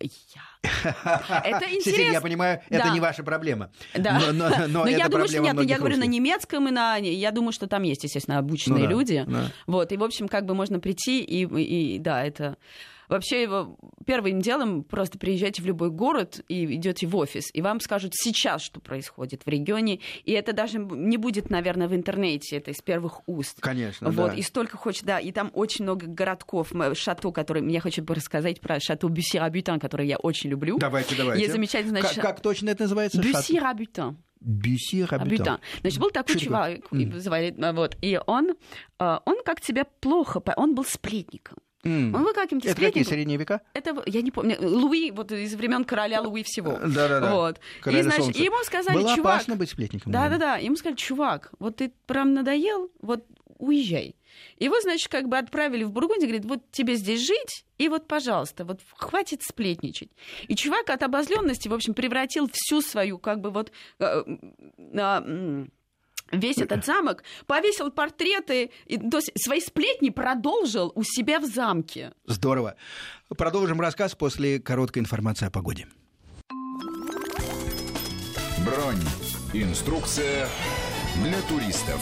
Я Это *laughs* интересно. я понимаю, это не ваша проблема. Да. Но, *laughs* я думаю, что нет, я говорю на немецком и на... Я думаю, что там есть, естественно, обученные Ну люди. Вот, и, в общем, как бы можно прийти, и, да, это... Вообще, его первым делом просто приезжайте в любой город и идете в офис, и вам скажут сейчас, что происходит в регионе, и это даже не будет, наверное, в интернете, это из первых уст. Конечно, Вот, да. и столько хочет, да, и там очень много городков, шато, которые... Я хочу рассказать про шато Бюсси-Рабютан, который я очень люблю. Давайте, давайте. Есть замечательный, значит, Как, как точно это называется? Бюсси-Рабютан. Бюси Абютан. Значит, был такой Что чувак, и звали, вот, и он, а, он как тебя плохо, он был сплетником. Он был каким-то Это какие средние века? Это, я не помню, Луи, вот из времен короля Луи всего. Да-да-да. Вот. Короля И, значит, солнца. ему сказали, Было чувак... опасно быть сплетником. Да, да, наверное. да. Ему сказали, чувак, вот ты прям надоел, вот уезжай. Его, значит, как бы отправили в Бургундию, говорит, вот тебе здесь жить, и вот, пожалуйста, вот хватит сплетничать. И чувак от обозленности, в общем, превратил всю свою, как бы вот, э, м, весь этот замок, повесил портреты, и, то есть свои сплетни продолжил у себя в замке. Здорово. Продолжим рассказ после короткой информации о погоде. Бронь. Инструкция для туристов.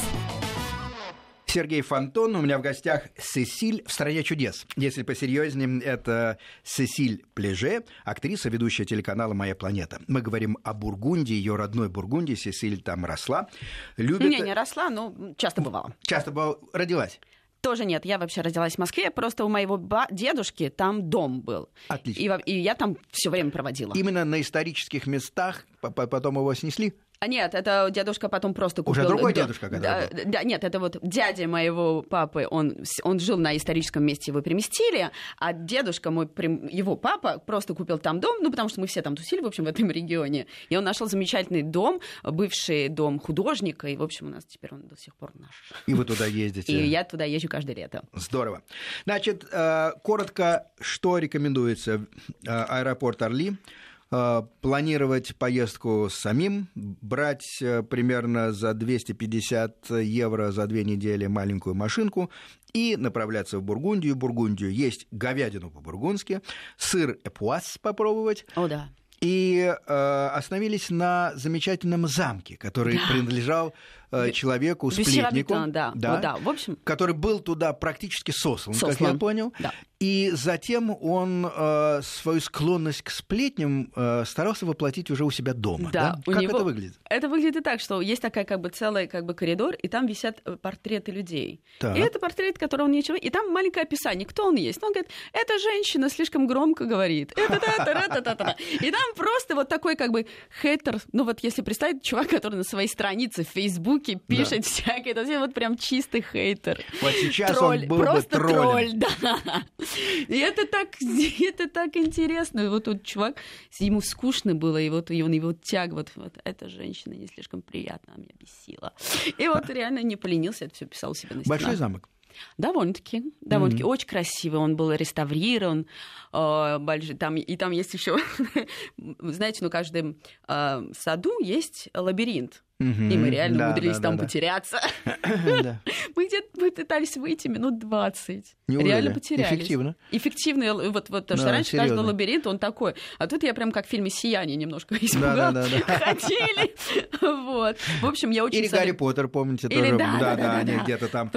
Сергей Фонтон. У меня в гостях Сесиль в «Стране чудес». Если посерьезнее, это Сесиль Плеже, актриса, ведущая телеканала «Моя планета». Мы говорим о Бургундии, ее родной Бургундии. Сесиль там росла. Любит... Не, не росла, но часто бывала. Часто была... родилась. Тоже нет, я вообще родилась в Москве, просто у моего ба- дедушки там дом был. Отлично. И, и я там все время проводила. Именно на исторических местах, по- по- потом его снесли. А нет, это дедушка потом просто купил... Уже другой дедушка, да, был. да, нет, это вот дядя моего папы, он, он жил на историческом месте, его переместили, а дедушка мой, его папа просто купил там дом, ну, потому что мы все там тусили, в общем, в этом регионе, и он нашел замечательный дом, бывший дом художника, и, в общем, у нас теперь он до сих пор наш. И вы туда ездите. И я туда езжу каждое лето. Здорово. Значит, э, коротко, что рекомендуется? Э, Аэропорт Орли. Э, Планировать поездку самим, брать э, примерно за 250 евро за две недели маленькую машинку и направляться в Бургундию. Бургундию есть говядину по-бургундски, сыр эпуас попробовать, О, да. и э, остановились на замечательном замке, который принадлежал э, человеку, сплетнику, да. да, О, да. В общем, который был туда практически сослан, как я Сослан. понял. Да. И затем он э, свою склонность к сплетням э, старался воплотить уже у себя дома. Да, у Как него- это выглядит? Это выглядит так, что есть такая как бы целый как бы коридор, и там висят э, портреты людей. Так. И это портрет, которого он человек, и там маленькое описание, кто он есть. Он говорит, эта женщина слишком громко говорит. *laughs* Это И там просто вот такой как бы хейтер, ну вот если представить чувак, который на своей странице в Фейсбуке пишет всякое, это все вот прям чистый хейтер. Вот сейчас тролль, он был просто бы тролль, да. И это так, *laughs* это так интересно. Вот тот чувак, ему скучно было, и вот и он его тяг, вот, вот эта женщина не слишком приятна, она меня бесила. И вот реально не поленился, это все писал у себя на стенах. Большой замок. Довольно-таки, довольно-таки. Очень красивый, он был реставрирован. э, там, и там есть еще, *laughs* знаете, ну, в каждом э, саду есть лабиринт. Мгм. И мы реально Да, умудрились да, там да, потеряться. *laughs* Мы где-то пытались выйти минут 20. Неужели? Реально потерялись. Эффективно. Эффективно. л- Вот, вот, потому что Да, раньше каждый лабиринт, он такой. А тут я прям как в фильме «Сияние» немножко *laughs* испугалась. Ходили. Вот. В общем, я очень... Или Гарри Поттер, помните, тоже. да, да, они где-то там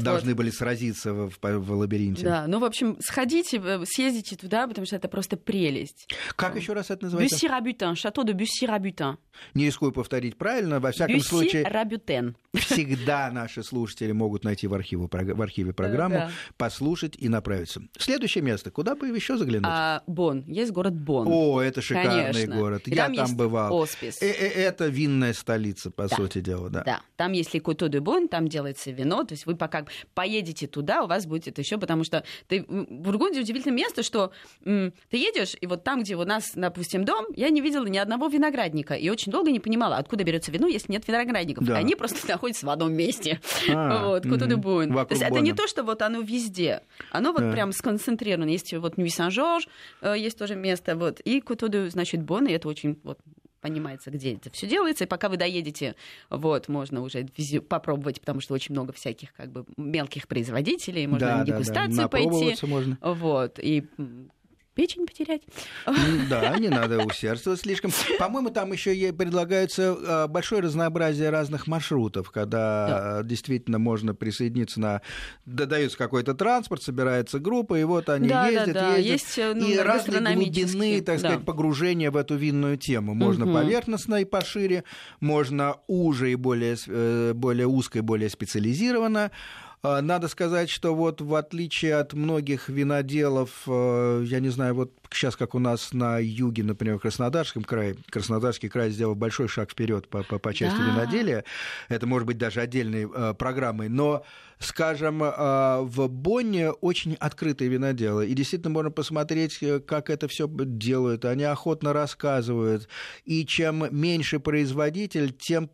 должны были сразиться в, лабиринте. Да, ну, в общем, сходите, э, съездите туда, потому что это просто прелесть. Как еще раз это называется? Бюсси-Рабютен, шато де Бюсси-Рабютен. Не рискую повторить правильно. Во всяком случае, Бюсси-Рабютен. Всегда наши слушатели могут найти в, архиву, в архиве программу, да. послушать и направиться. Следующее место. Куда бы еще заглянуть? А, Бон. Есть город Бон. О, это шикарный Конечно. город. И Я там там есть бывал. Оспис. Э, э, Это винная столица, по Да. сути дела, да. Да, там если Кото де Бон, там делается вино, то есть вы пока поедете туда, у вас будет еще, потому что ты, Бургундия удивительное место, что ты едешь, и вот там, где у нас, допустим, дом, я не видела ни одного виноградника, и очень долго не понимала, откуда берется вино, если нет виноградников. Да. Они просто *laughs* находятся в одном месте. А, *laughs* вот. Бон. То есть это не то, что вот оно везде, оно вот Да. прям сконцентрировано. Есть вот Нуи Сан-Жорж, э, есть тоже место, вот, и Кото де, значит, Бон, и это очень вот понимается, где это все делается, и пока вы доедете, вот, можно уже попробовать, потому что очень много всяких как бы мелких производителей, можно Да, на да, да. дегустации пойти, можно. вот, и печень потерять. Да, *laughs* не надо усердствовать слишком. По-моему, там еще предлагается а, большое разнообразие разных маршрутов, когда да. действительно можно присоединиться на... Додается какой-то транспорт, собирается группа, и вот они да, ездят, да, да. ездят. Есть, ну, и разные глубины, так да. сказать, погружения в эту винную тему. Можно угу. поверхностно и пошире, можно уже и более, э, более узко и более специализированно. А, надо сказать, что вот в отличие от многих виноделов, э, я не знаю, вот сейчас как у нас на юге, например, в Краснодарском крае, Краснодарский край сделал большой шаг вперед по, по, по части да. виноделия, это может быть даже отдельной э, программой, но скажем, э, в Бонне очень открытые виноделы, и действительно можно посмотреть, э, как это все делают, они охотно рассказывают, и чем меньше производитель, тем,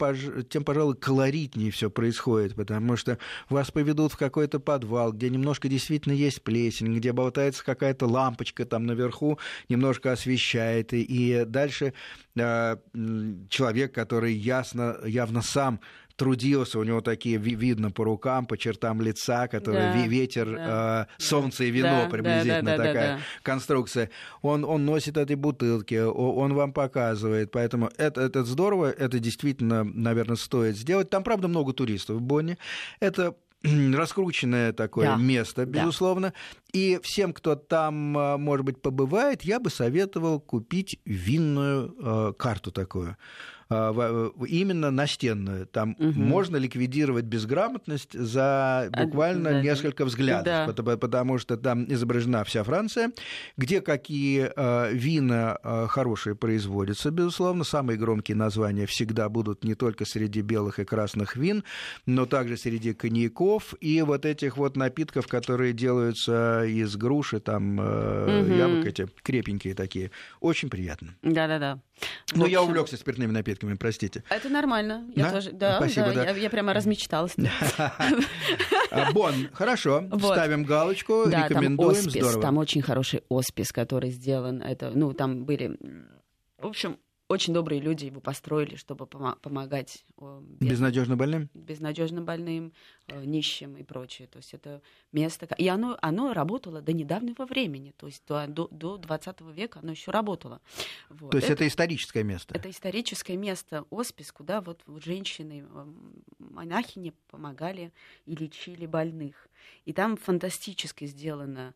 тем пожалуй, колоритнее все происходит, потому что вас поведут в какой-то подвал, где немножко действительно есть плесень, где болтается какая-то лампочка там наверху, немножко освещает, и дальше э, человек, который ясно, явно сам трудился, у него такие видно по рукам, по чертам лица, которые да, ветер, да, э, солнце и вино да, приблизительно да, да, такая да, да. конструкция. Он, он носит эти бутылки, он вам показывает, поэтому это, это здорово, это действительно, наверное, стоит сделать. Там, правда, много туристов в Бонне. Это раскрученное такое да, место, безусловно. Да. И всем, кто там, э, может быть, побывает, я бы советовал купить винную э, карту такую. А, именно настенную. Там угу. можно ликвидировать безграмотность за буквально а, несколько взглядов, да. потому, потому что там изображена вся Франция, где какие а, вина хорошие производятся, безусловно. Самые громкие названия всегда будут не только среди белых и красных вин, но также среди коньяков и вот этих вот напитков, которые делаются из груши, там угу. яблок эти крепенькие такие. Очень приятно. Да-да-да. Ну, я увлекся спиртными напитками, простите. Это нормально. Я да? тоже, да, Спасибо, да, да. Я, я прямо размечталась. *laughs* Бон, хорошо. Ставим галочку, рекомендуем. Там оспис, там очень хороший оспис, который сделан. Это, ну, там были, в общем, очень добрые люди его построили, чтобы помогать безнадежно больным, безнадежно больным, э, нищим и прочее. То есть это место, и оно оно работало до недавнего времени, то есть до, до, до 20 века оно еще работало. Вот. То есть это, это историческое место? Это историческое место, оспис, куда вот женщины, монахини помогали и лечили больных. И там фантастически сделано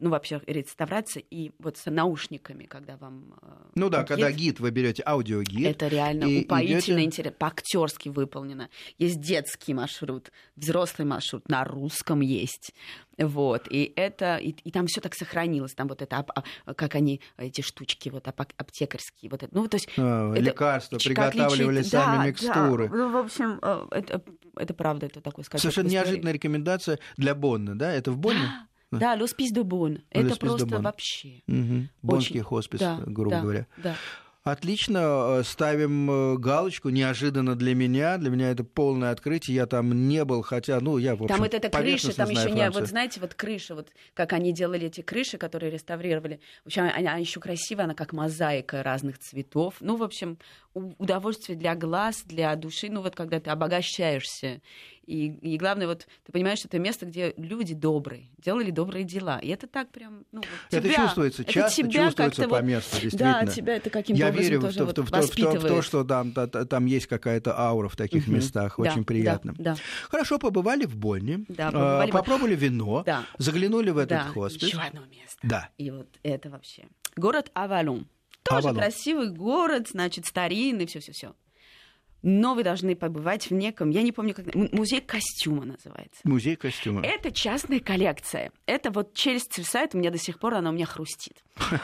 ну, вообще, реставрация, и вот с наушниками, когда вам... А, ну да, гид, когда гид, вы берете аудиогид. Это реально упоительно идете... интересно, по-актерски выполнено. Есть детский маршрут, взрослый маршрут, на русском есть. Вот, и это, и, и там все так сохранилось, там вот это, а, как они, эти штучки вот аптекарские, вот это, ну, то есть... А, это, лекарства, приготавливали лечить, сами да, микстуры. Да, ну, в общем, это, это правда, это такой, скажем, Совершенно неожиданная рекомендация для Бонна, да? Это в Бонне? Да, l'hospice de Бон. Это просто вообще. Угу. Бонский хоспис, да, грубо да, говоря. Да. Отлично, э, ставим э, галочку. Неожиданно для меня. Для меня это полное открытие. Я там не был, хотя, ну, я, в общем, Там вот эта крыша, там еще не... Вот знаете, вот крыша, вот как они делали эти крыши, которые реставрировали. В общем, она, она еще красивая, она как мозаика разных цветов. Ну, в общем, удовольствие для глаз, для души. Ну, вот когда ты обогащаешься и, и главное, вот ты понимаешь, что это место, где люди добрые, делали добрые дела. И это так прям, ну, вот тебя, это чувствуется, это часто тебя чувствуется по месту, действительно. Да, тебя это каким-то Я образом верю тоже в, вот в, в, в, в то, что там, там есть какая-то аура в таких угу. местах, очень да, приятно. Да, да. Хорошо, побывали в Бонне, да, побывали попробовали в... вино, да. заглянули в этот да, хоспис. еще одно место. Да. И вот это вообще. Город Авалон. Тоже Авалон. красивый город, значит, старинный, все-все-все но вы должны побывать в неком, я не помню, как музей костюма называется. Музей костюма. Это частная коллекция. Это вот челюсть свисает, у меня до сих пор она у меня хрустит. *laughs*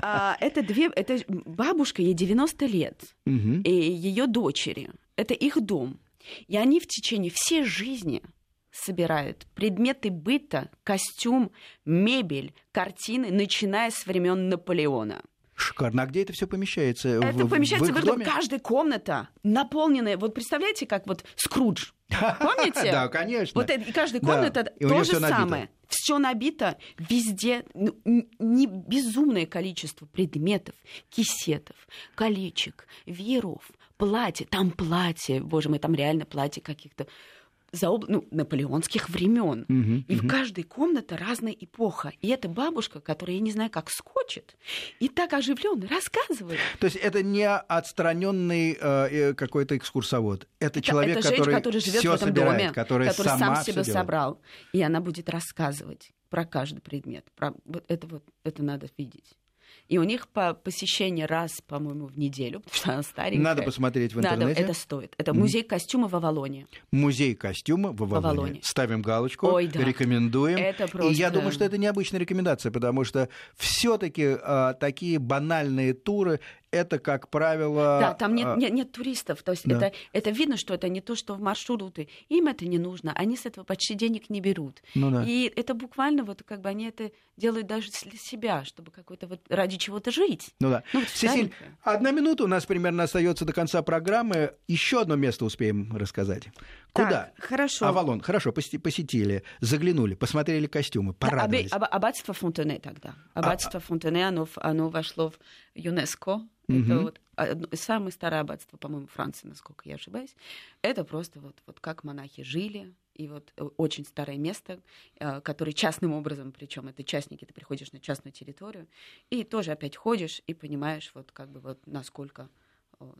А, это две, это бабушка, ей 90 лет, и ее дочери. Это их дом. И они в течение всей жизни собирают предметы быта, костюм, мебель, картины, начиная с времен Наполеона. Шикарно. А где это все помещается? Это в, помещается в, в, доме? каждая комната наполненная. Вот представляете, как вот Скрудж. *laughs* Помните? Да, конечно. Вот это, каждая комната то же самое. Все набито везде, ну, не безумное количество предметов, кисетов, колечек, вееров, платья. Там платье, боже мой, там реально платье каких-то заоб... ну, наполеонских времен. Мгм, И в мгм. каждой комнате разная эпоха. И эта бабушка, которая, я не знаю, как скочит, и так оживленно рассказывает. То есть это не отстраненный э, какой-то экскурсовод. Это, Это- человек, это женщина, который которая живет в этом собирает, доме, который, который сам себя делает. собрал. И она будет рассказывать про каждый предмет. Про... Вот это вот это надо видеть. И у них по посещение раз, по-моему, в неделю, потому что она старенькая. Надо посмотреть в Надо, интернете. это стоит. Это музей костюма в Авалоне. Музей костюма в Авалоне. Авалоне. Ставим галочку, Ой, да. рекомендуем. Это И просто- я думаю, что это необычная рекомендация, потому что все-таки такие банальные туры это, как правило... Да, там нет, а, нет, нет туристов. То есть да. это, это видно, что это не то, что в маршруты. Им это не нужно. Они с этого почти денег не берут. Ну да. И это буквально вот как бы они это делают даже для себя, чтобы какой-то вот ради чего-то жить. Ну да. Ну, вот Сесиль, одна минута у нас примерно остается до конца программы. Еще одно место успеем рассказать. Куда? Так, хорошо. Авалон. Хорошо, посетили, заглянули, посмотрели костюмы, Да, порадовались. аба- аббатство Фонтене тогда. Аббатство Фонтене, оно, оно вошло в ЮНЕСКО. Это вот одно- самое старое аббатство, по-моему, Франции, насколько я ошибаюсь. Это просто вот, вот как монахи жили, и вот э, очень старое место, э, которое частным образом, причем это частники, ты приходишь на частную территорию, и тоже опять ходишь и понимаешь, вот как бы вот насколько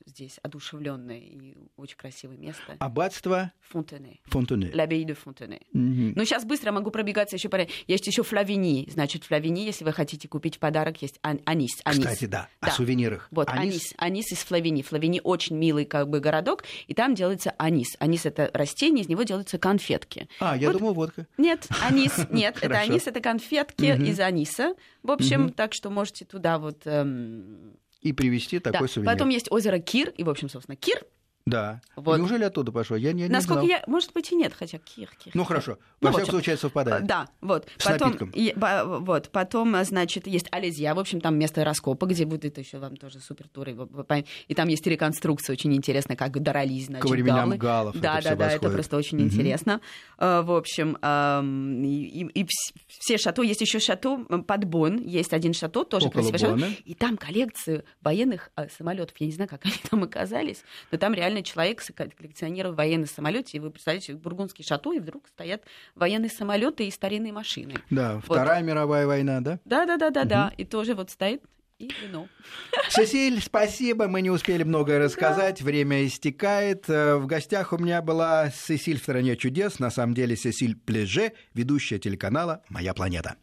здесь одушевленное и очень красивое место. Аббатство Фонтене. Фонтуне. L'abbaye de Fontenay. Мгм. Ну, сейчас быстро могу пробегаться еще по... Есть еще Флавини. Значит, Флавини, если вы хотите купить в подарок, есть ан- анис. анис. Кстати, да, о Да. сувенирах. Вот, анис. анис. из Флавини. Флавини очень милый как бы городок, и там делается анис. Анис — это растение, из него делаются конфетки. А, я Вот- думал, водка. Нет, анис, *laughs* нет, это анис, это конфетки из аниса. В общем, так что можете туда вот... эм, И привезти да. такой сувенир. Потом есть озеро Кир, и, в общем, собственно, Кир. Да. Вот. Неужели оттуда пошло? Я, не- я не Насколько знал. я... Может быть, и нет, хотя Кир, Кир. Ну хорошо. Ну, Во в всяком общем, случае, совпадает. Да, вот. С Потом, напитком. и- вот, потом, а, значит, есть Алезия, в общем, там место раскопа, где будет еще вам тоже супер туры. И там есть реконструкция очень интересная, как дрались, значит, Ко временам галы. галлов это Да, всё да, да, это восходит. просто очень Мгм. интересно. А, В общем, и, и- и вс- все шато, есть еще шато под Бон, есть один шато, тоже Около красивый шато. И там коллекция военных самолетов. Я не знаю, как они там оказались, но там реально человек с- коллекционировал военные самолеты. И вы представляете, бургундский шато, и вдруг стоят военные самолеты и старинные машины. Да, Вторая мировая война, да? Да, да, да, да, да. И тоже вот стоит и вино. *laughs* Сесиль, спасибо. Мы не успели многое рассказать. Время истекает. Э, В гостях у меня была Сесиль в стране чудес. На самом деле Сесиль Плеже, ведущая телеканала «Моя планета».